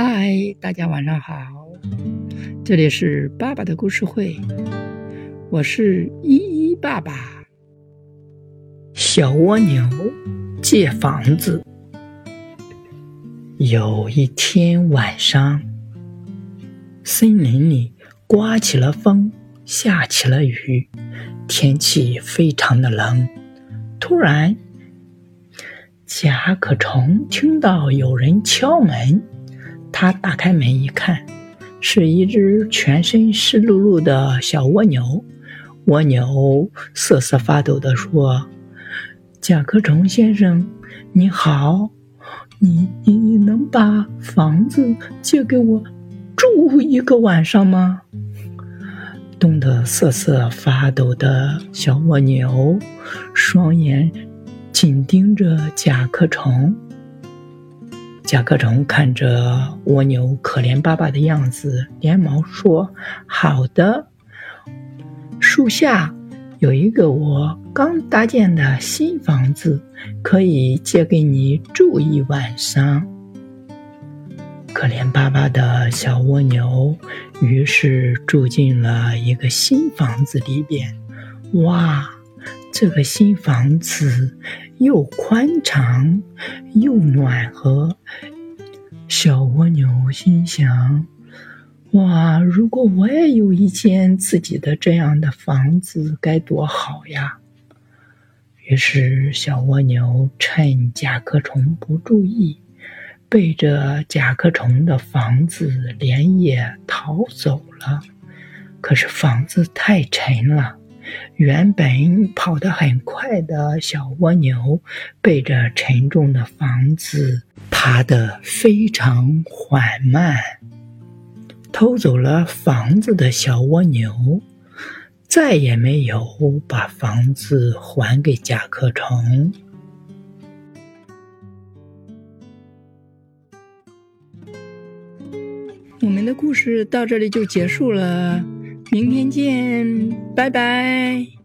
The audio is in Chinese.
嗨，大家晚上好，这里是爸爸的故事会，我是依依爸爸。小蜗牛借房子。有一天晚上，森林里刮起了风，下起了雨，天气非常的冷。突然，甲壳虫听到有人敲门。他打开门一看，是一只全身湿漉漉的小蜗牛。蜗牛瑟瑟发抖地说：“甲壳虫先生，你好，你你能把房子借给我住一个晚上吗？”冻得瑟瑟发抖的小蜗牛，双眼紧盯着甲壳虫。甲壳虫看着蜗牛可怜巴巴的样子，连忙说：“好的，树下有一个我刚搭建的新房子，可以借给你住一晚上。”可怜巴巴的小蜗牛于是住进了一个新房子里边。哇！这个新房子又宽敞又暖和，小蜗牛心想：“哇，如果我也有一间自己的这样的房子，该多好呀！”于是，小蜗牛趁甲壳虫不注意，背着甲壳虫的房子连夜逃走了。可是，房子太沉了。原本跑得很快的小蜗牛，背着沉重的房子，爬得非常缓慢。偷走了房子的小蜗牛，再也没有把房子还给甲壳虫。我们的故事到这里就结束了。明天见，拜拜。